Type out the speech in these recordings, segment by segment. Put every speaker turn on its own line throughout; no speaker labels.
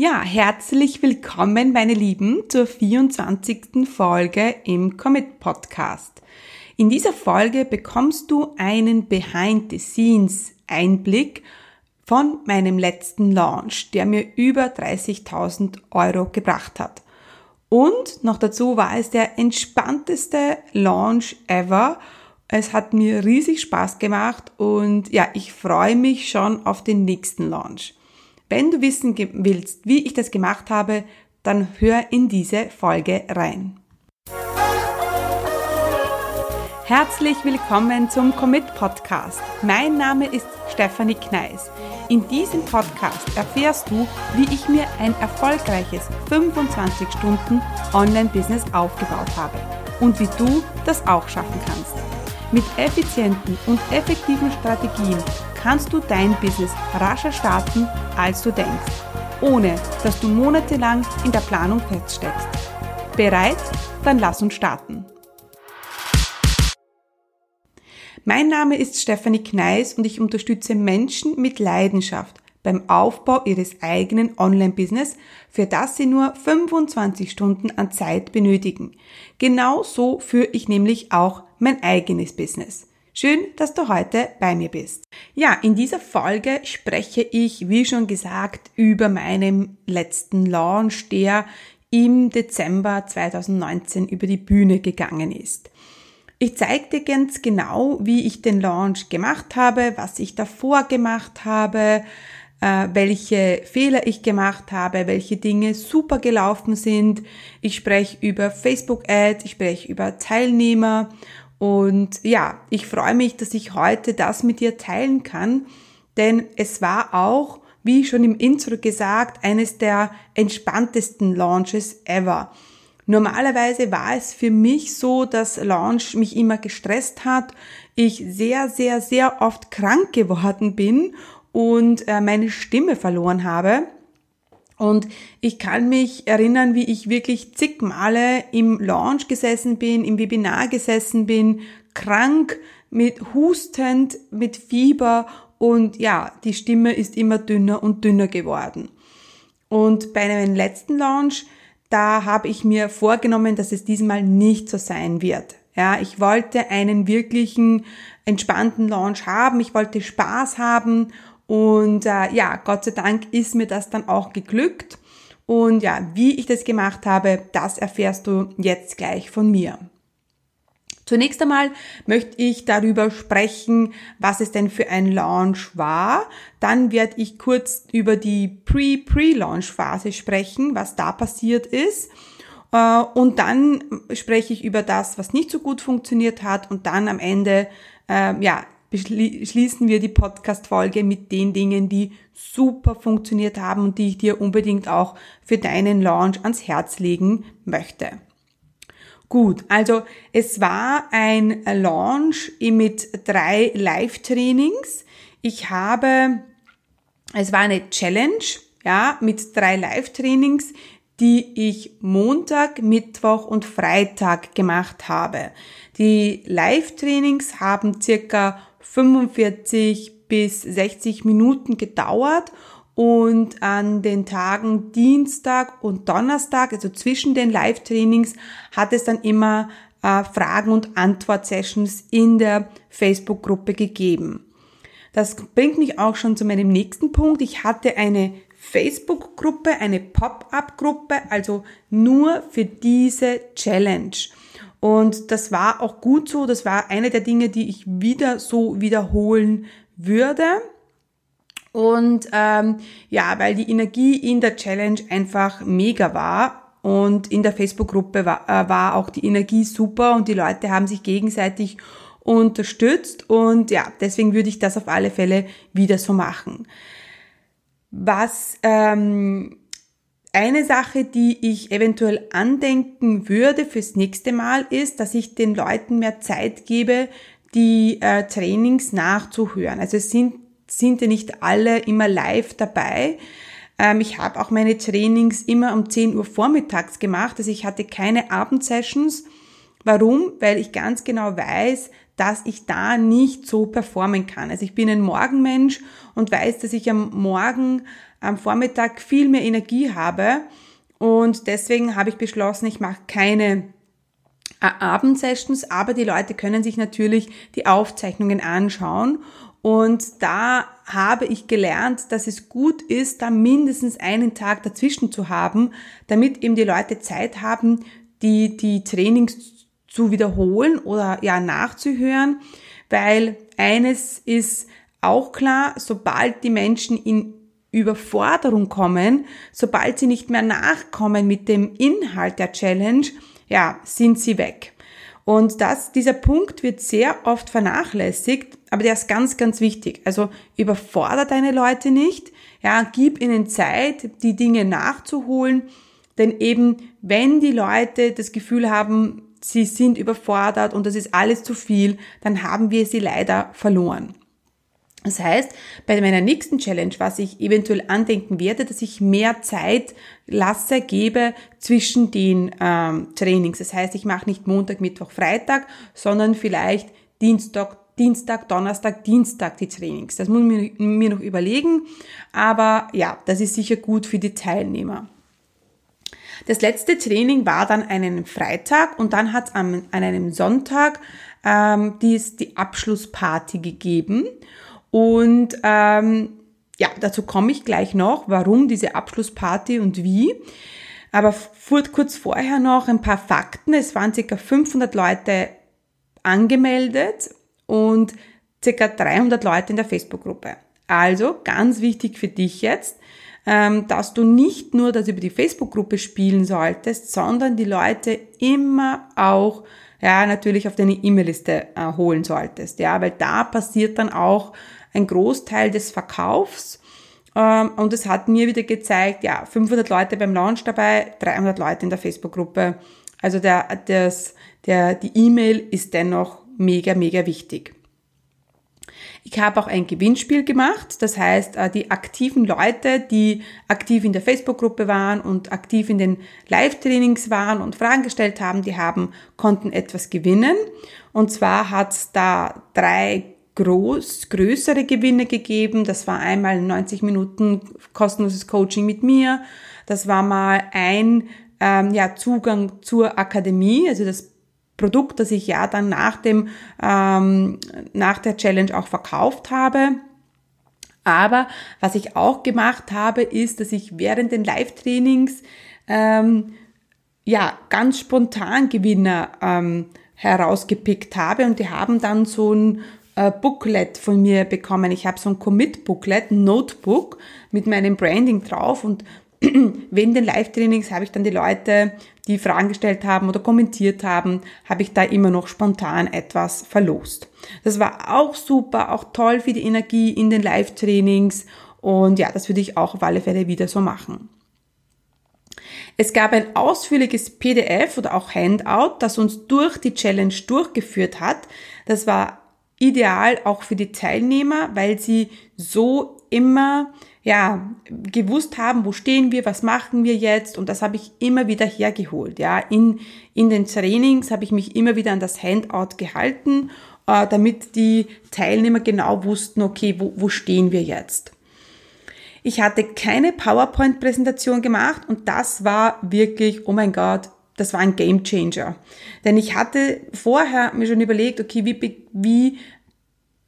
Ja, herzlich willkommen, meine Lieben, zur 24. Folge im Commit Podcast. In dieser Folge bekommst du einen Behind-the-Scenes-Einblick von meinem letzten Launch, der mir über 30.000 Euro gebracht hat. Und noch dazu war es der entspannteste Launch ever. Es hat mir riesig Spaß gemacht und ja, ich freue mich schon auf den nächsten Launch. Wenn du wissen willst, wie ich das gemacht habe, dann hör in diese Folge rein. Herzlich willkommen zum Commit Podcast. Mein Name ist Stefanie Kneis. In diesem Podcast erfährst du, wie ich mir ein erfolgreiches 25 Stunden Online-Business aufgebaut habe und wie du das auch schaffen kannst. Mit effizienten und effektiven Strategien kannst du dein Business rascher starten, als du denkst, ohne dass du monatelang in der Planung feststeckst. Bereit? Dann lass uns starten. Mein Name ist Stephanie Kneis und ich unterstütze Menschen mit Leidenschaft beim Aufbau ihres eigenen Online-Business, für das sie nur 25 Stunden an Zeit benötigen. Genau so führe ich nämlich auch mein eigenes Business. Schön, dass du heute bei mir bist. Ja, in dieser Folge spreche ich, wie schon gesagt, über meinen letzten Launch, der im Dezember 2019 über die Bühne gegangen ist. Ich zeige dir ganz genau, wie ich den Launch gemacht habe, was ich davor gemacht habe, äh, welche Fehler ich gemacht habe, welche Dinge super gelaufen sind. Ich spreche über Facebook Ads, ich spreche über Teilnehmer und ja, ich freue mich, dass ich heute das mit dir teilen kann, denn es war auch, wie schon im Intro gesagt, eines der entspanntesten Launches ever. Normalerweise war es für mich so, dass Launch mich immer gestresst hat, ich sehr, sehr, sehr oft krank geworden bin und äh, meine Stimme verloren habe. Und ich kann mich erinnern, wie ich wirklich zig Male im Launch gesessen bin, im Webinar gesessen bin, krank, mit hustend, mit Fieber und ja, die Stimme ist immer dünner und dünner geworden. Und bei meinem letzten Launch, da habe ich mir vorgenommen, dass es diesmal nicht so sein wird. Ja, ich wollte einen wirklichen entspannten Launch haben, ich wollte Spaß haben und äh, ja, Gott sei Dank ist mir das dann auch geglückt. Und ja, wie ich das gemacht habe, das erfährst du jetzt gleich von mir. Zunächst einmal möchte ich darüber sprechen, was es denn für ein Launch war. Dann werde ich kurz über die Pre-Pre-Launch-Phase sprechen, was da passiert ist. Äh, und dann spreche ich über das, was nicht so gut funktioniert hat. Und dann am Ende, äh, ja, beschließen wir die Podcast-Folge mit den Dingen, die super funktioniert haben und die ich dir unbedingt auch für deinen Launch ans Herz legen möchte. Gut, also es war ein Launch mit drei Live-Trainings. Ich habe, es war eine Challenge, ja, mit drei Live-Trainings, die ich Montag, Mittwoch und Freitag gemacht habe. Die Live-Trainings haben circa 45 bis 60 Minuten gedauert und an den Tagen Dienstag und Donnerstag, also zwischen den Live-Trainings, hat es dann immer äh, Fragen- und Antwort-Sessions in der Facebook-Gruppe gegeben. Das bringt mich auch schon zu meinem nächsten Punkt. Ich hatte eine Facebook-Gruppe, eine Pop-up-Gruppe, also nur für diese Challenge. Und das war auch gut so. Das war eine der Dinge, die ich wieder so wiederholen würde. Und ähm, ja, weil die Energie in der Challenge einfach mega war. Und in der Facebook-Gruppe war, äh, war auch die Energie super und die Leute haben sich gegenseitig unterstützt. Und ja, deswegen würde ich das auf alle Fälle wieder so machen. Was ähm, eine Sache, die ich eventuell andenken würde fürs nächste Mal ist, dass ich den Leuten mehr Zeit gebe, die äh, Trainings nachzuhören. Also es sind, sind ja nicht alle immer live dabei. Ähm, ich habe auch meine Trainings immer um 10 Uhr vormittags gemacht. Also ich hatte keine Abendsessions. Warum? Weil ich ganz genau weiß, dass ich da nicht so performen kann. Also ich bin ein Morgenmensch und weiß, dass ich am Morgen am Vormittag viel mehr Energie habe. Und deswegen habe ich beschlossen, ich mache keine äh, Abendsessions, aber die Leute können sich natürlich die Aufzeichnungen anschauen. Und da habe ich gelernt, dass es gut ist, da mindestens einen Tag dazwischen zu haben, damit eben die Leute Zeit haben, die, die Trainings zu wiederholen oder ja nachzuhören, weil eines ist auch klar, sobald die Menschen in Überforderung kommen, sobald sie nicht mehr nachkommen mit dem Inhalt der Challenge, ja, sind sie weg. Und das, dieser Punkt wird sehr oft vernachlässigt, aber der ist ganz, ganz wichtig. Also überfordere deine Leute nicht, ja, gib ihnen Zeit, die Dinge nachzuholen, denn eben, wenn die Leute das Gefühl haben, sie sind überfordert und das ist alles zu viel, dann haben wir sie leider verloren. Das heißt, bei meiner nächsten Challenge, was ich eventuell andenken werde, dass ich mehr Zeit lasse, gebe zwischen den ähm, Trainings. Das heißt, ich mache nicht Montag, Mittwoch, Freitag, sondern vielleicht Dienstag, Dienstag, Donnerstag, Dienstag die Trainings. Das muss ich mir noch überlegen, aber ja, das ist sicher gut für die Teilnehmer. Das letzte Training war dann einen Freitag und dann hat es an, an einem Sonntag ähm, dies, die Abschlussparty gegeben. Und ähm, ja, dazu komme ich gleich noch, warum diese Abschlussparty und wie. Aber kurz vorher noch ein paar Fakten. Es waren ca. 500 Leute angemeldet und ca. 300 Leute in der Facebook-Gruppe. Also ganz wichtig für dich jetzt, ähm, dass du nicht nur das über die Facebook-Gruppe spielen solltest, sondern die Leute immer auch ja natürlich auf deine E-Mail-Liste äh, holen solltest, ja, weil da passiert dann auch ein Großteil des Verkaufs. Ähm, und es hat mir wieder gezeigt, ja, 500 Leute beim Launch dabei, 300 Leute in der Facebook-Gruppe. Also der, das, der, die E-Mail ist dennoch mega, mega wichtig. Ich habe auch ein Gewinnspiel gemacht. Das heißt, äh, die aktiven Leute, die aktiv in der Facebook-Gruppe waren und aktiv in den Live-Trainings waren und Fragen gestellt haben, die haben, konnten etwas gewinnen. Und zwar hat es da drei groß, größere Gewinne gegeben. Das war einmal 90 Minuten kostenloses Coaching mit mir. Das war mal ein ähm, ja, Zugang zur Akademie, also das Produkt, das ich ja dann nach dem ähm, nach der Challenge auch verkauft habe. Aber was ich auch gemacht habe, ist, dass ich während den Live-Trainings ähm, ja ganz spontan Gewinner ähm, herausgepickt habe und die haben dann so ein äh, Booklet von mir bekommen. Ich habe so ein Commit-Booklet, ein Notebook mit meinem Branding drauf und während den Live-Trainings habe ich dann die Leute, die Fragen gestellt haben oder kommentiert haben, habe ich da immer noch spontan etwas verlost. Das war auch super, auch toll für die Energie in den Live-Trainings und ja, das würde ich auch auf alle Fälle wieder so machen. Es gab ein ausführliches PDF oder auch Handout, das uns durch die Challenge durchgeführt hat. Das war ideal auch für die Teilnehmer, weil sie so immer ja, gewusst haben, wo stehen wir, was machen wir jetzt und das habe ich immer wieder hergeholt. Ja, in, in den Trainings habe ich mich immer wieder an das Handout gehalten, äh, damit die Teilnehmer genau wussten, okay, wo, wo stehen wir jetzt. Ich hatte keine PowerPoint-Präsentation gemacht und das war wirklich, oh mein Gott, das war ein Game Changer. Denn ich hatte vorher mir schon überlegt, okay, wie, wie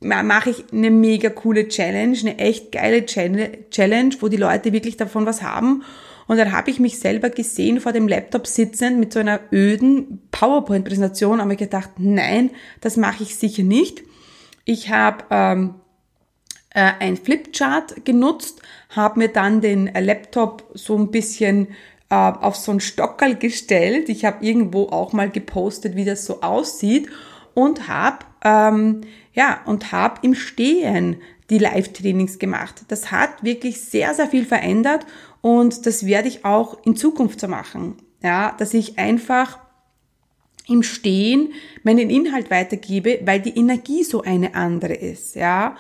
mache ich eine mega coole Challenge, eine echt geile Challenge, wo die Leute wirklich davon was haben. Und dann habe ich mich selber gesehen vor dem Laptop sitzend mit so einer öden PowerPoint-Präsentation, aber gedacht, nein, das mache ich sicher nicht. Ich habe ähm, äh, ein Flipchart genutzt, habe mir dann den Laptop so ein bisschen äh, auf so ein Stockerl gestellt. Ich habe irgendwo auch mal gepostet, wie das so aussieht und habe ähm, ja und habe im Stehen die Live-Trainings gemacht. Das hat wirklich sehr sehr viel verändert und das werde ich auch in Zukunft so machen. Ja, dass ich einfach im Stehen meinen Inhalt weitergebe, weil die Energie so eine andere ist, ja.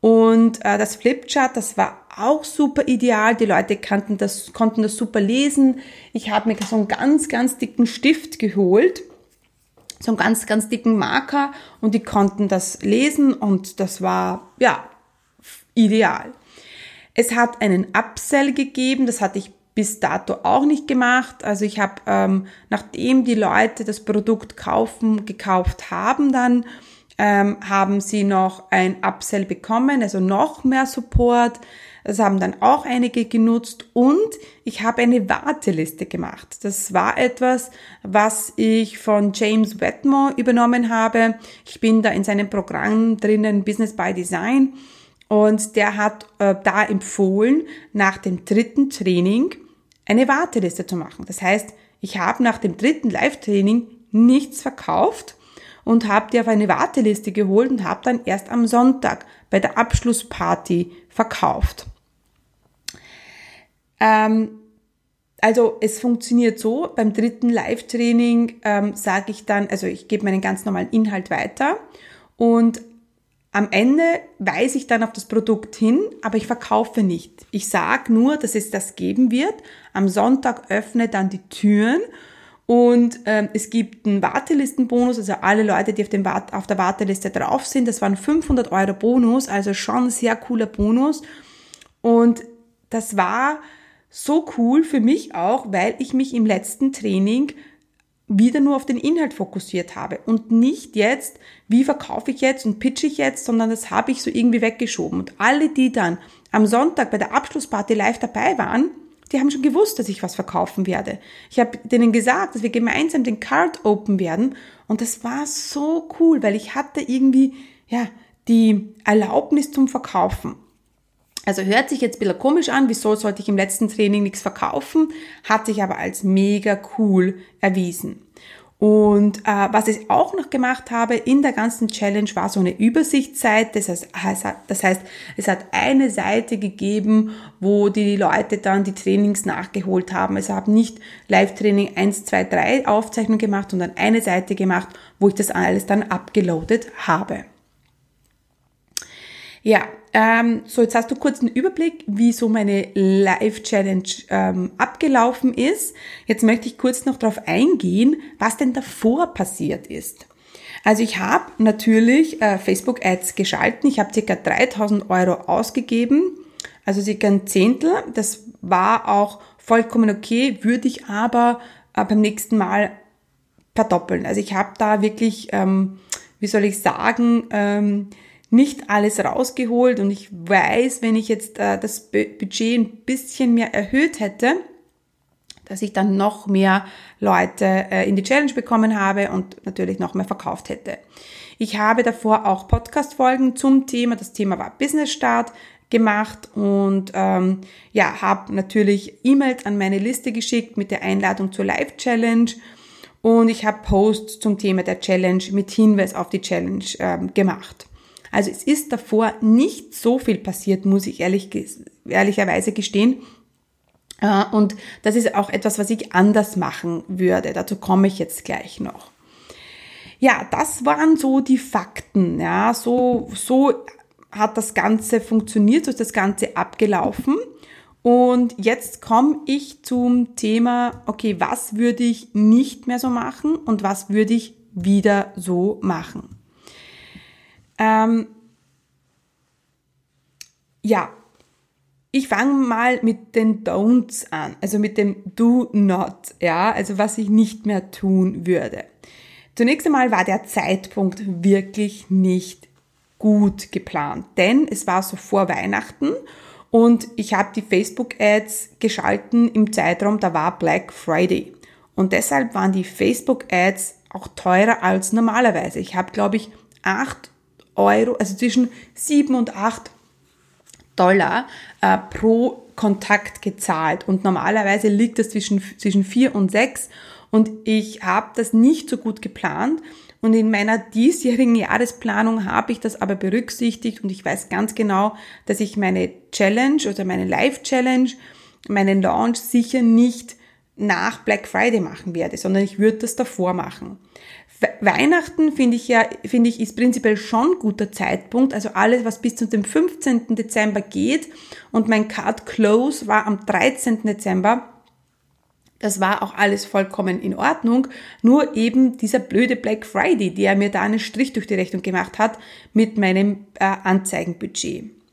Und äh, das Flipchart, das war auch super ideal. Die Leute kannten das, konnten das super lesen. Ich habe mir so einen ganz, ganz dicken Stift geholt, so einen ganz, ganz dicken Marker und die konnten das lesen und das war ja ideal. Es hat einen Upsell gegeben, das hatte ich bis dato auch nicht gemacht. Also ich habe, ähm, nachdem die Leute das Produkt kaufen, gekauft haben, dann ähm, haben sie noch ein Upsell bekommen, also noch mehr Support. Das haben dann auch einige genutzt und ich habe eine Warteliste gemacht. Das war etwas, was ich von James Wetmore übernommen habe. Ich bin da in seinem Programm drinnen, Business by Design. Und der hat äh, da empfohlen, nach dem dritten Training eine Warteliste zu machen. Das heißt, ich habe nach dem dritten Live-Training nichts verkauft und habe die auf eine Warteliste geholt und habe dann erst am Sonntag bei der Abschlussparty verkauft. Ähm, also es funktioniert so, beim dritten Live-Training ähm, sage ich dann, also ich gebe meinen ganz normalen Inhalt weiter und am Ende weise ich dann auf das Produkt hin, aber ich verkaufe nicht. Ich sage nur, dass es das geben wird. Am Sonntag öffne dann die Türen und ähm, es gibt einen Wartelistenbonus, also alle Leute, die auf, dem Wart auf der Warteliste drauf sind, das waren 500 Euro Bonus, also schon ein sehr cooler Bonus. Und das war so cool für mich auch, weil ich mich im letzten Training wieder nur auf den Inhalt fokussiert habe und nicht jetzt, wie verkaufe ich jetzt und pitche ich jetzt, sondern das habe ich so irgendwie weggeschoben. Und alle, die dann am Sonntag bei der Abschlussparty live dabei waren, die haben schon gewusst, dass ich was verkaufen werde. Ich habe denen gesagt, dass wir gemeinsam den Card open werden und das war so cool, weil ich hatte irgendwie, ja, die Erlaubnis zum Verkaufen. Also hört sich jetzt ein bisschen komisch an, wieso sollte ich im letzten Training nichts verkaufen, hat sich aber als mega cool erwiesen. Und äh, was ich auch noch gemacht habe in der ganzen Challenge war so eine Übersichtsseite. Das heißt, das heißt, es hat eine Seite gegeben, wo die Leute dann die Trainings nachgeholt haben. Es haben nicht Live-Training 1, 2, 3 Aufzeichnungen gemacht, sondern eine Seite gemacht, wo ich das alles dann abgeloadet habe. Ja, ähm, so jetzt hast du kurz einen Überblick, wie so meine Live-Challenge ähm, abgelaufen ist. Jetzt möchte ich kurz noch darauf eingehen, was denn davor passiert ist. Also ich habe natürlich äh, Facebook-Ads geschalten. Ich habe circa 3000 Euro ausgegeben, also circa ein Zehntel. Das war auch vollkommen okay, würde ich aber äh, beim nächsten Mal verdoppeln. Also ich habe da wirklich, ähm, wie soll ich sagen, ähm, nicht alles rausgeholt und ich weiß, wenn ich jetzt äh, das Budget ein bisschen mehr erhöht hätte, dass ich dann noch mehr Leute äh, in die Challenge bekommen habe und natürlich noch mehr verkauft hätte. Ich habe davor auch Podcast-Folgen zum Thema, das Thema war Business Start gemacht und ähm, ja, habe natürlich E-Mails an meine Liste geschickt mit der Einladung zur Live-Challenge und ich habe Posts zum Thema der Challenge mit Hinweis auf die Challenge ähm, gemacht. Also es ist davor nicht so viel passiert, muss ich ehrlich, ehrlicherweise gestehen. Äh, und das ist auch etwas, was ich anders machen würde. Dazu komme ich jetzt gleich noch. Ja, das waren so die Fakten. Ja, so, so hat das Ganze funktioniert, so ist das Ganze abgelaufen. Und jetzt komme ich zum Thema, okay, was würde ich nicht mehr so machen und was würde ich wieder so machen? Ähm, ja, ich fange mal mit den Don'ts an, also mit dem Do Not, ja, also was ich nicht mehr tun würde. Zunächst einmal war der Zeitpunkt wirklich nicht gut geplant, denn es war so vor Weihnachten und ich habe die Facebook-Ads geschalten im Zeitraum, da war Black Friday. Und deshalb waren die Facebook-Ads auch teurer als normalerweise. Ich habe, glaube ich, acht Euro, also zwischen 7 und 8 Dollar äh, pro Kontakt gezahlt. Und normalerweise liegt das zwischen, zwischen 4 und 6. Und ich habe das nicht so gut geplant. Und in meiner diesjährigen Jahresplanung habe ich das aber berücksichtigt und ich weiß ganz genau, dass ich meine Challenge oder meine Live-Challenge, meinen Launch sicher nicht nach Black Friday machen werde, sondern ich würde das davor machen. Weihnachten finde ich ja, finde ich, ist prinzipiell schon guter Zeitpunkt. Also alles, was bis zu dem 15. Dezember geht. Und mein Card Close war am 13. Dezember. Das war auch alles vollkommen in Ordnung. Nur eben dieser blöde Black Friday, der mir da einen Strich durch die Rechnung gemacht hat mit meinem äh, Anzeigenbudget.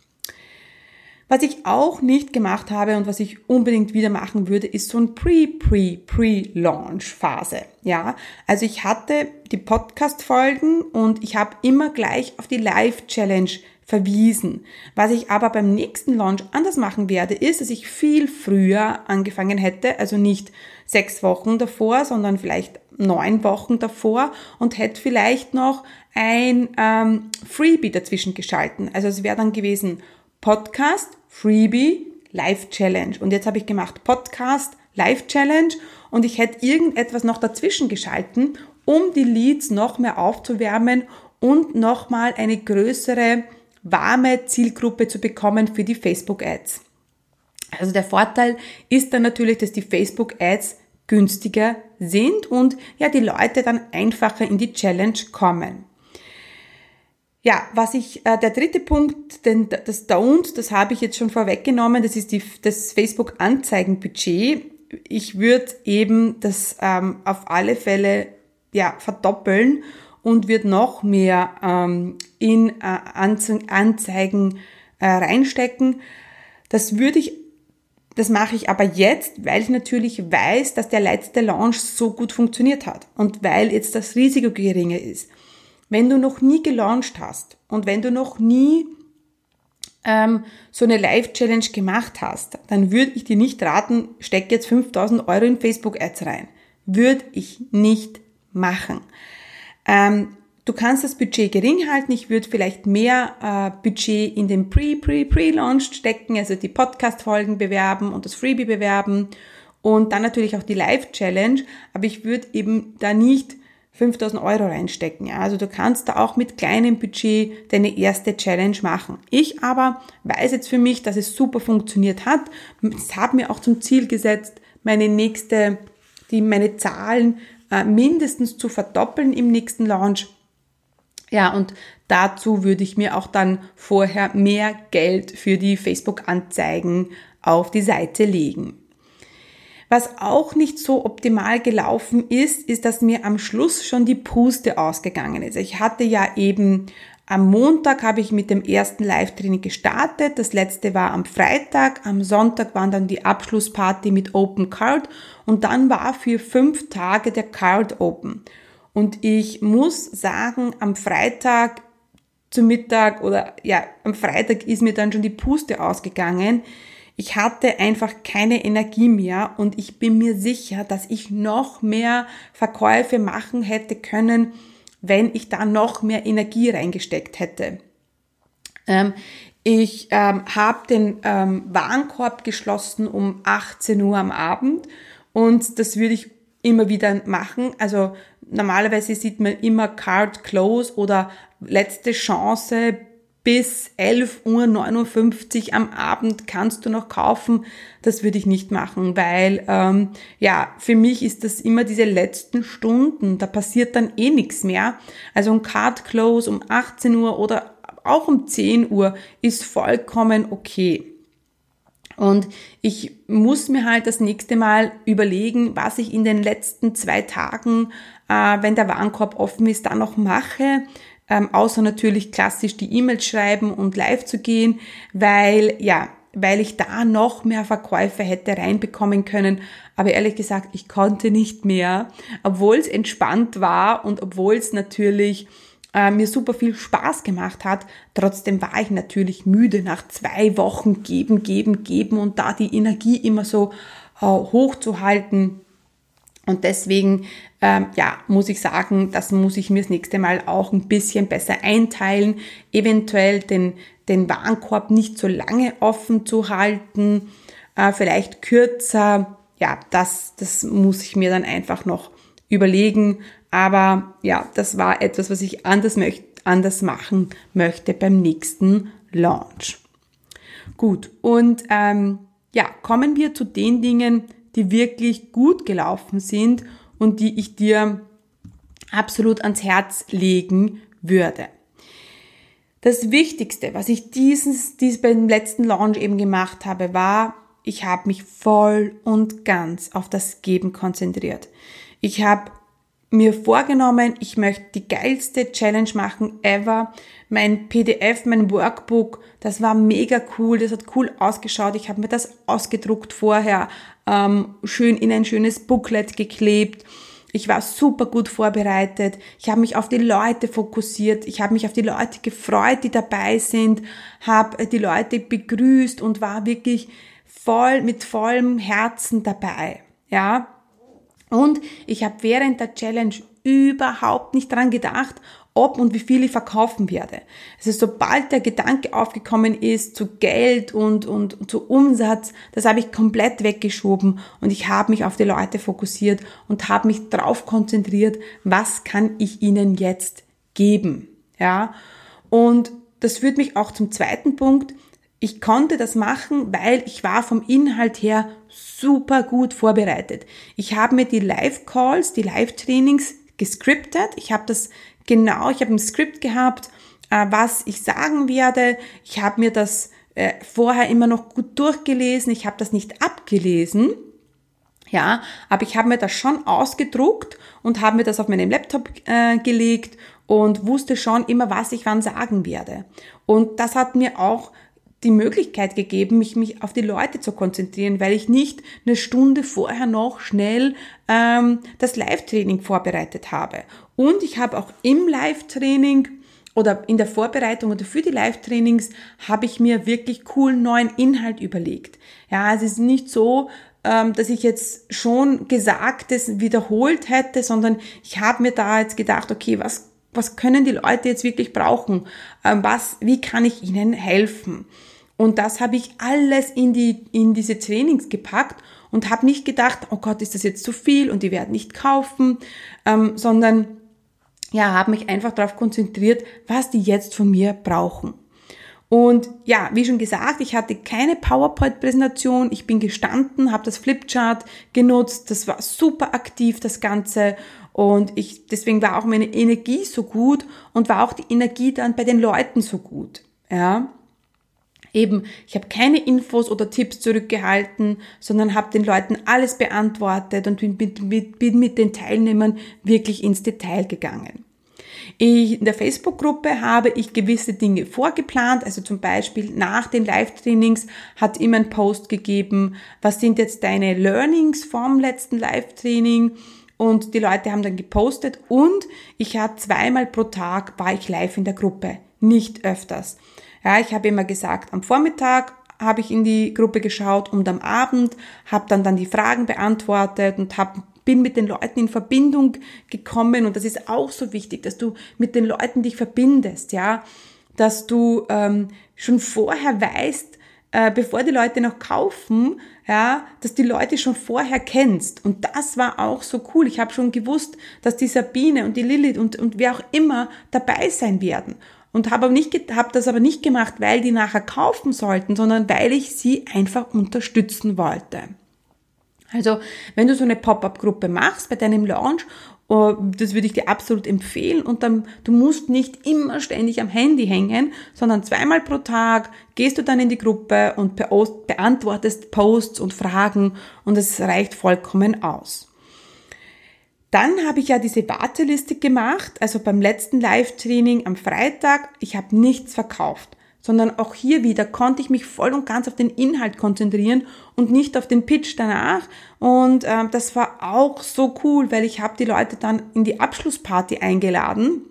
Was ich auch nicht gemacht habe und was ich unbedingt wieder machen würde, ist so ein Pre-Pre-Pre-Launch-Phase. Ja, also ich hatte die Podcast-Folgen und ich habe immer gleich auf die Live-Challenge verwiesen. Was ich aber beim nächsten Launch anders machen werde, ist, dass ich viel früher angefangen hätte, also nicht sechs Wochen davor, sondern vielleicht neun Wochen davor und hätte vielleicht noch ein ähm, Freebie dazwischen geschalten. Also es wäre dann gewesen Podcast, Freebie, Live Challenge. Und jetzt habe ich gemacht Podcast, Live Challenge und ich hätte irgendetwas noch dazwischen geschalten, um die Leads noch mehr aufzuwärmen und nochmal eine größere warme Zielgruppe zu bekommen für die Facebook Ads. Also der Vorteil ist dann natürlich, dass die Facebook Ads günstiger sind und ja, die Leute dann einfacher in die Challenge kommen. Ja, was ich, äh, der dritte Punkt, denn das Don't, das habe ich jetzt schon vorweggenommen, das ist die, das Facebook-Anzeigenbudget. Ich würde eben das ähm, auf alle Fälle ja, verdoppeln und wird noch mehr ähm, in äh, Anzeigen äh, reinstecken. Das würde ich, das mache ich aber jetzt, weil ich natürlich weiß, dass der letzte Launch so gut funktioniert hat und weil jetzt das Risiko geringer ist. Wenn du noch nie gelauncht hast und wenn du noch nie ähm, so eine Live-Challenge gemacht hast, dann würde ich dir nicht raten, steck jetzt 5000 Euro in Facebook-Ads rein. Würde ich nicht machen. Ähm, du kannst das Budget gering halten. Ich würde vielleicht mehr äh, Budget in den Pre-Pre-Pre-Launch stecken, also die Podcast-Folgen bewerben und das Freebie bewerben und dann natürlich auch die Live-Challenge. Aber ich würde eben da nicht 5000 Euro reinstecken. Ja. Also du kannst da auch mit kleinem Budget deine erste Challenge machen. Ich aber weiß jetzt für mich, dass es super funktioniert hat. Es hat mir auch zum Ziel gesetzt, meine nächste, die, meine Zahlen äh, mindestens zu verdoppeln im nächsten Launch. Ja, und dazu würde ich mir auch dann vorher mehr Geld für die Facebook-Anzeigen auf die Seite legen. Was auch nicht so optimal gelaufen ist, ist, dass mir am Schluss schon die Puste ausgegangen ist. Ich hatte ja eben am Montag habe ich mit dem ersten Live-Training gestartet. Das letzte war am Freitag. Am Sonntag waren dann die Abschlussparty mit Open Card und dann war für fünf Tage der Card Open. Und ich muss sagen, am Freitag zu Mittag oder ja, am Freitag ist mir dann schon die Puste ausgegangen. Ich hatte einfach keine Energie mehr und ich bin mir sicher, dass ich noch mehr Verkäufe machen hätte können, wenn ich da noch mehr Energie reingesteckt hätte. Ähm, ich ähm, habe den ähm, Warenkorb geschlossen um 18 Uhr am Abend und das würde ich immer wieder machen. Also normalerweise sieht man immer Card Close oder letzte Chance bis 11.59 Uhr am Abend kannst du noch kaufen. Das würde ich nicht machen, weil ähm, ja, für mich ist das immer diese letzten Stunden. Da passiert dann eh nichts mehr. Also ein Card Close um 18 Uhr oder auch um 10 Uhr ist vollkommen okay. Und ich muss mir halt das nächste Mal überlegen, was ich in den letzten zwei Tagen, äh, wenn der Warenkorb offen ist, da noch mache ähm, außer natürlich klassisch die E-Mails schreiben und live zu gehen, weil ja, weil ich da noch mehr Verkäufe hätte reinbekommen können. Aber ehrlich gesagt, ich konnte nicht mehr, obwohl es entspannt war und obwohl es natürlich äh, mir super viel Spaß gemacht hat. Trotzdem war ich natürlich müde nach zwei Wochen geben, geben, geben und da die Energie immer so äh, hochzuhalten. Und deswegen, ähm, ja, muss ich sagen, das muss ich mir das nächste Mal auch ein bisschen besser einteilen. Eventuell den, den Warenkorb nicht so lange offen zu halten, äh, vielleicht kürzer. Ja, das, das muss ich mir dann einfach noch überlegen. Aber ja, das war etwas, was ich anders, möcht, anders machen möchte beim nächsten Launch. Gut, und ähm, ja, kommen wir zu den Dingen, die wirklich gut gelaufen sind und die ich dir absolut ans Herz legen würde. Das Wichtigste, was ich dieses, dieses beim letzten Launch eben gemacht habe, war, ich habe mich voll und ganz auf das Geben konzentriert. Ich habe mir vorgenommen, ich möchte die geilste Challenge machen ever. Mein PDF, mein Workbook, das war mega cool, das hat cool ausgeschaut. Ich habe mir das ausgedruckt vorher, ähm, schön in ein schönes Booklet geklebt. Ich war super gut vorbereitet. Ich habe mich auf die Leute fokussiert. Ich habe mich auf die Leute gefreut, die dabei sind, habe die Leute begrüßt und war wirklich voll mit vollem Herzen dabei. Ja, und ich habe während der Challenge überhaupt nicht dran gedacht, ob und wie viel ich verkaufen werde. Also sobald der Gedanke aufgekommen ist zu Geld und, und zu Umsatz, das habe ich komplett weggeschoben und ich habe mich auf die Leute fokussiert und habe mich darauf konzentriert, was kann ich ihnen jetzt geben. Ja, und das führt mich auch zum zweiten Punkt. Ich konnte das machen, weil ich war vom Inhalt her super gut vorbereitet. Ich habe mir die Live-Calls, die Live-Trainings gescriptet. Ich habe das genau, ich habe ein Skript gehabt, äh, was ich sagen werde. Ich habe mir das äh, vorher immer noch gut durchgelesen. Ich habe das nicht abgelesen. Ja, aber ich habe mir das schon ausgedruckt und habe mir das auf meinem Laptop äh, gelegt und wusste schon immer, was ich wann sagen werde. Und das hat mir auch die Möglichkeit gegeben, mich, mich auf die Leute zu konzentrieren, weil ich nicht eine Stunde vorher noch schnell ähm, das Live-Training vorbereitet habe. Und ich habe auch im Live-Training oder in der Vorbereitung oder für die Live-Trainings habe ich mir wirklich coolen neuen Inhalt überlegt. Ja, es ist nicht so, ähm, dass ich jetzt schon Gesagtes wiederholt hätte, sondern ich habe mir da jetzt gedacht, okay, was was können die Leute jetzt wirklich brauchen? Ähm, was, wie kann ich ihnen helfen? Und das habe ich alles in, die, in diese Trainings gepackt und habe nicht gedacht, oh Gott, ist das jetzt zu viel und die werden nicht kaufen, ähm, sondern ja, habe mich einfach darauf konzentriert, was die jetzt von mir brauchen. Und ja, wie schon gesagt, ich hatte keine PowerPoint-Präsentation. Ich bin gestanden, habe das Flipchart genutzt. Das war super aktiv, das Ganze. Und ich, deswegen war auch meine Energie so gut und war auch die Energie dann bei den Leuten so gut. Ja. Eben, ich habe keine Infos oder Tipps zurückgehalten, sondern habe den Leuten alles beantwortet und bin mit, mit, bin mit den Teilnehmern wirklich ins Detail gegangen. Ich, in der Facebook-Gruppe habe ich gewisse Dinge vorgeplant, also zum Beispiel nach den Live-Trainings hat immer ein Post gegeben, was sind jetzt deine Learnings vom letzten Live-Training und die Leute haben dann gepostet und ich hatte zweimal pro Tag war ich live in der Gruppe, nicht öfters. Ja, ich habe immer gesagt, am Vormittag habe ich in die Gruppe geschaut und am Abend habe dann dann die Fragen beantwortet und habe bin mit den Leuten in Verbindung gekommen und das ist auch so wichtig, dass du mit den Leuten dich verbindest, ja, dass du ähm, schon vorher weißt, äh, bevor die Leute noch kaufen, ja, dass die Leute schon vorher kennst. Und das war auch so cool. Ich habe schon gewusst, dass die Sabine und die Lilith und, und wer auch immer dabei sein werden und habe hab das aber nicht gemacht, weil die nachher kaufen sollten, sondern weil ich sie einfach unterstützen wollte. Also, wenn du so eine Pop-up-Gruppe machst bei deinem Launch, oh, das würde ich dir absolut empfehlen und dann, du musst nicht immer ständig am Handy hängen, sondern zweimal pro Tag gehst du dann in die Gruppe und beantwortest Posts und Fragen und es reicht vollkommen aus. Dann habe ich ja diese Warteliste gemacht, also beim letzten Live-Training am Freitag. Ich habe nichts verkauft, sondern auch hier wieder konnte ich mich voll und ganz auf den Inhalt konzentrieren und nicht auf den Pitch danach. Und äh, das war auch so cool, weil ich habe die Leute dann in die Abschlussparty eingeladen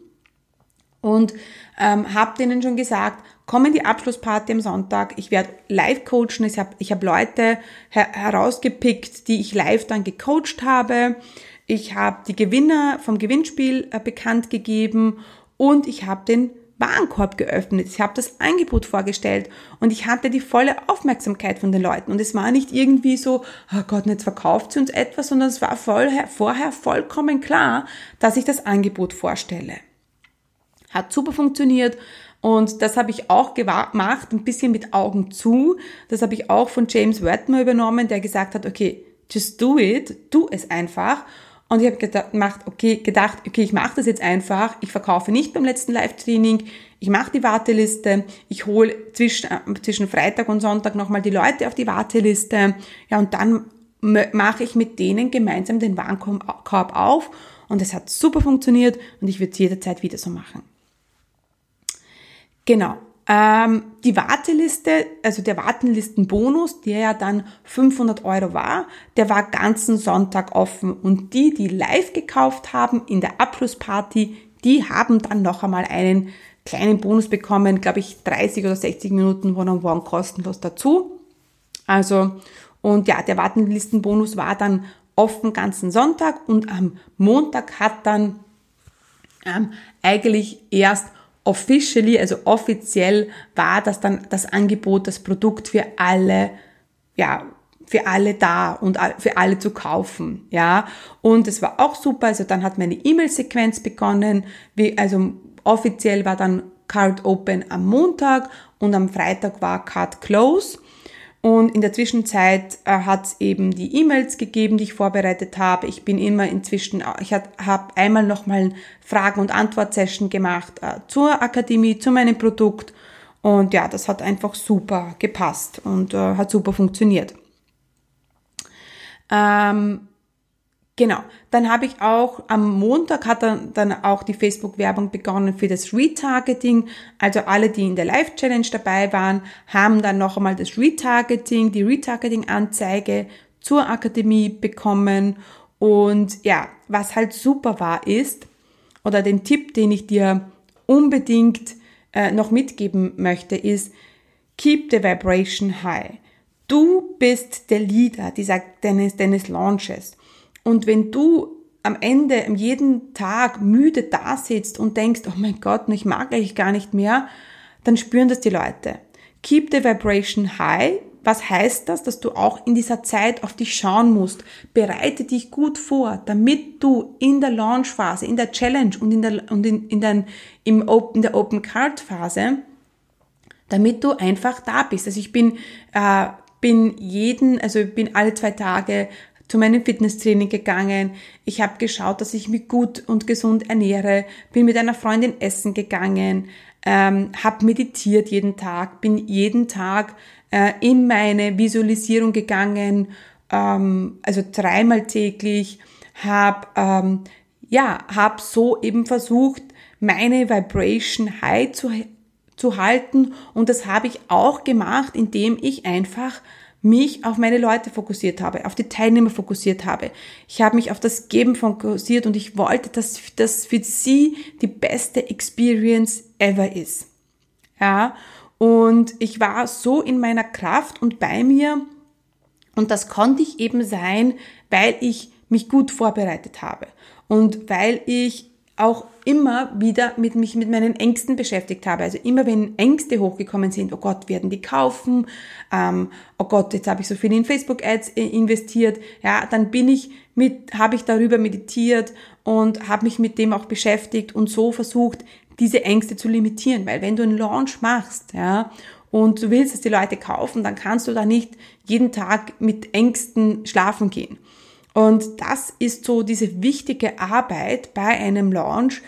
und ähm, habe denen schon gesagt, komm in die Abschlussparty am Sonntag, ich werde live coachen, ich habe ich hab Leute her herausgepickt, die ich live dann gecoacht habe. Ich habe die Gewinner vom Gewinnspiel äh, bekannt gegeben und ich habe den Warenkorb geöffnet. Ich habe das Angebot vorgestellt und ich hatte die volle Aufmerksamkeit von den Leuten. Und es war nicht irgendwie so, oh Gott, jetzt verkauft sie uns etwas, sondern es war voll, vorher vollkommen klar, dass ich das Angebot vorstelle. Hat super funktioniert und das habe ich auch gemacht, ein bisschen mit Augen zu. Das habe ich auch von James Wetmer übernommen, der gesagt hat, okay, just do it, tu es einfach. Und ich habe gedacht, okay, gedacht, okay, ich mache das jetzt einfach. Ich verkaufe nicht beim letzten Live-Training. Ich mache die Warteliste. Ich hole zwischen, äh, zwischen Freitag und Sonntag nochmal die Leute auf die Warteliste. Ja, und dann mache ich mit denen gemeinsam den Warenkorb auf und es hat super funktioniert und ich würde es jederzeit wieder so machen. Genau. Ähm, die Warteliste, also der Wartenlistenbonus, der ja dann 500 Euro war, der war ganzen Sonntag offen und die, die live gekauft haben in der Abschlussparty, die haben dann noch einmal einen kleinen Bonus bekommen, glaube ich 30 oder 60 Minuten One-on-One kostenlos dazu. Also, und ja, der Wartenlistenbonus war dann offen ganzen Sonntag und am Montag hat dann ähm, eigentlich erst officially, also offiziell war das dann das Angebot, das Produkt für alle, ja, für alle da und für alle zu kaufen, ja. Und es war auch super, also dann hat meine E-Mail-Sequenz begonnen, wie, also offiziell war dann Card Open am Montag und am Freitag war Card Close. Und in der Zwischenzeit äh, hat es eben die E-Mails gegeben, die ich vorbereitet habe. Ich bin immer inzwischen, ich habe einmal nochmal Fragen- und Antwort-Session gemacht äh, zur Akademie, zu meinem Produkt. Und ja, das hat einfach super gepasst und äh, hat super funktioniert. Ähm, Genau. Dann habe ich auch am Montag hat dann, dann auch die Facebook-Werbung begonnen für das Retargeting. Also alle, die in der Live-Challenge dabei waren, haben dann noch einmal das Retargeting, die Retargeting-Anzeige zur Akademie bekommen. Und ja, was halt super war, ist, oder den Tipp, den ich dir unbedingt äh, noch mitgeben möchte, ist, keep the vibration high. Du bist der Leader dieser, deines, deines Launches. Und wenn du am Ende, jeden Tag müde da sitzt und denkst, oh mein Gott, ich mag eigentlich gar nicht mehr, dann spüren das die Leute. Keep the vibration high. Was heißt das? Dass du auch in dieser Zeit auf dich schauen musst. Bereite dich gut vor, damit du in der Launchphase, in der Challenge und in der, und in, in, der, im Open, in der Open Card Phase, damit du einfach da bist. Also ich bin, äh, bin jeden, also bin alle zwei Tage zu meinem Fitnesstraining gegangen. Ich habe geschaut, dass ich mich gut und gesund ernähre, bin mit einer Freundin essen gegangen, ähm, habe meditiert jeden Tag, bin jeden Tag äh, in meine Visualisierung gegangen, ähm, also dreimal täglich, habe ähm, ja, habe so eben versucht, meine Vibration high zu, zu halten und das habe ich auch gemacht, indem ich einfach mich auf meine Leute fokussiert habe, auf die Teilnehmer fokussiert habe. Ich habe mich auf das Geben fokussiert und ich wollte, dass das für sie die beste Experience ever ist. Ja, und ich war so in meiner Kraft und bei mir und das konnte ich eben sein, weil ich mich gut vorbereitet habe und weil ich auch immer wieder mit mich mit meinen Ängsten beschäftigt habe. Also immer wenn Ängste hochgekommen sind, oh Gott, werden die kaufen, ähm, oh Gott, jetzt habe ich so viel in Facebook-Ads äh, investiert, ja, dann bin ich mit, habe ich darüber meditiert und habe mich mit dem auch beschäftigt und so versucht, diese Ängste zu limitieren. Weil wenn du einen Launch machst, ja, und du willst, dass die Leute kaufen, dann kannst du da nicht jeden Tag mit Ängsten schlafen gehen. Und das ist so diese wichtige Arbeit bei einem Launch,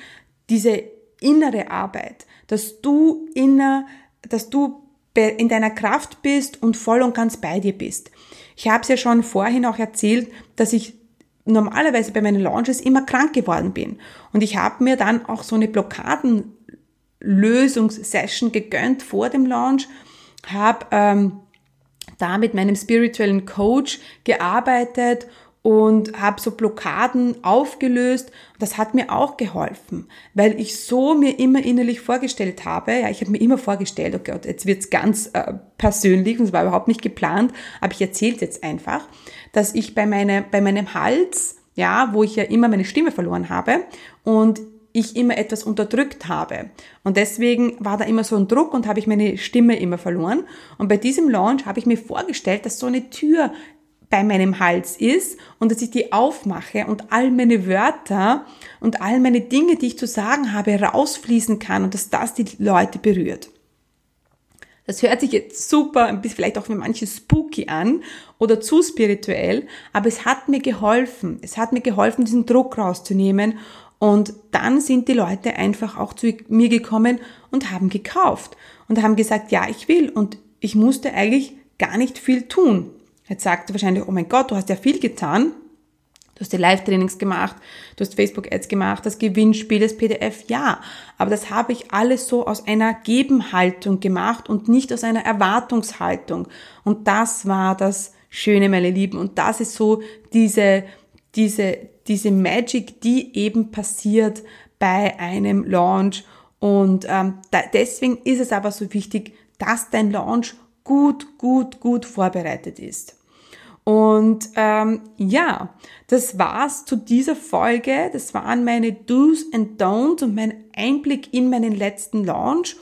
diese innere Arbeit, dass du inner, dass du in deiner Kraft bist und voll und ganz bei dir bist. Ich habe es ja schon vorhin auch erzählt, dass ich normalerweise bei meinen Launches immer krank geworden bin. Und ich habe mir dann auch so eine Blockadenlösungssession gegönnt vor dem Launch, habe ähm, da mit meinem spirituellen Coach gearbeitet und habe so Blockaden aufgelöst. Das hat mir auch geholfen, weil ich so mir immer innerlich vorgestellt habe, ja, ich habe mir immer vorgestellt, okay, jetzt wird's ganz äh, persönlich und es war überhaupt nicht geplant, aber ich erzähle jetzt einfach, dass ich bei, meine, bei meinem Hals, ja, wo ich ja immer meine Stimme verloren habe und ich immer etwas unterdrückt habe. Und deswegen war da immer so ein Druck und habe ich meine Stimme immer verloren. Und bei diesem Launch habe ich mir vorgestellt, dass so eine Tür bei meinem Hals ist und dass ich die aufmache und all meine Wörter und all meine Dinge, die ich zu sagen habe, rausfließen kann und dass das die Leute berührt. Das hört sich jetzt super, ein bisschen vielleicht auch für manche spooky an oder zu spirituell, aber es hat mir geholfen. Es hat mir geholfen, diesen Druck rauszunehmen und dann sind die Leute einfach auch zu mir gekommen und haben gekauft und haben gesagt, ja, ich will und ich musste eigentlich gar nicht viel tun. Jetzt sagt du wahrscheinlich, oh mein Gott, du hast ja viel getan. Du hast die Live-Trainings gemacht, du hast Facebook-Ads gemacht, das Gewinnspiel, das PDF, ja. Aber das habe ich alles so aus einer Gebenhaltung gemacht und nicht aus einer Erwartungshaltung. Und das war das Schöne, meine Lieben. Und das ist so diese, diese, diese Magic, die eben passiert bei einem Launch. Und ähm, da, deswegen ist es aber so wichtig, dass dein Launch gut, gut, gut vorbereitet ist. Und ähm, ja, das war's zu dieser Folge. Das waren meine Do's and Don'ts und mein Einblick in meinen letzten Launch.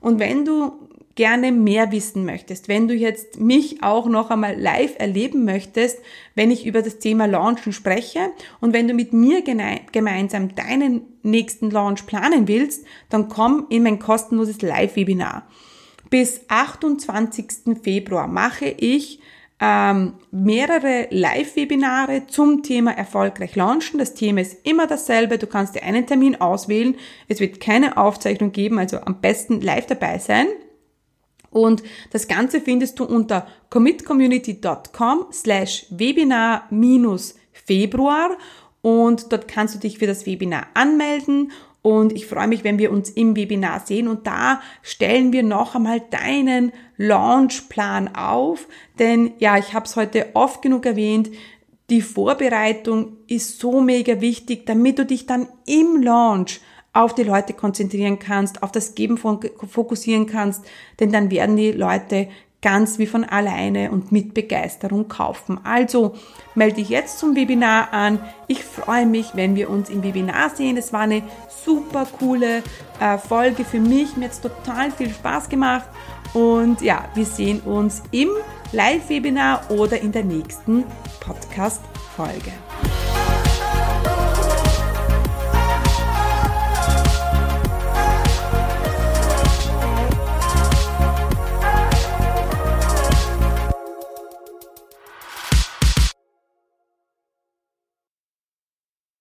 Und wenn du gerne mehr wissen möchtest, wenn du jetzt mich auch noch einmal live erleben möchtest, wenn ich über das Thema Launchen spreche und wenn du mit mir gemeinsam deinen nächsten Launch planen willst, dann komm in mein kostenloses Live-Webinar. Bis 28. Februar mache ich ähm, mehrere Live-Webinare zum Thema erfolgreich launchen. Das Thema ist immer dasselbe. Du kannst dir einen Termin auswählen. Es wird keine Aufzeichnung geben, also am besten live dabei sein. Und das Ganze findest du unter commitcommunity.com slash webinar minus Februar und dort kannst du dich für das Webinar anmelden. Und ich freue mich, wenn wir uns im Webinar sehen. Und da stellen wir noch einmal deinen Launchplan auf, denn ja, ich habe es heute oft genug erwähnt, die Vorbereitung ist so mega wichtig, damit du dich dann im Launch auf die Leute konzentrieren kannst, auf das Geben fokussieren kannst, denn dann werden die Leute ganz wie von alleine und mit Begeisterung kaufen. Also melde dich jetzt zum Webinar an. Ich freue mich, wenn wir uns im Webinar sehen. Es war eine super coole äh, Folge für mich. Mir hat es total viel Spaß gemacht. Und ja, wir sehen uns im Live-Webinar oder in der nächsten Podcast-Folge.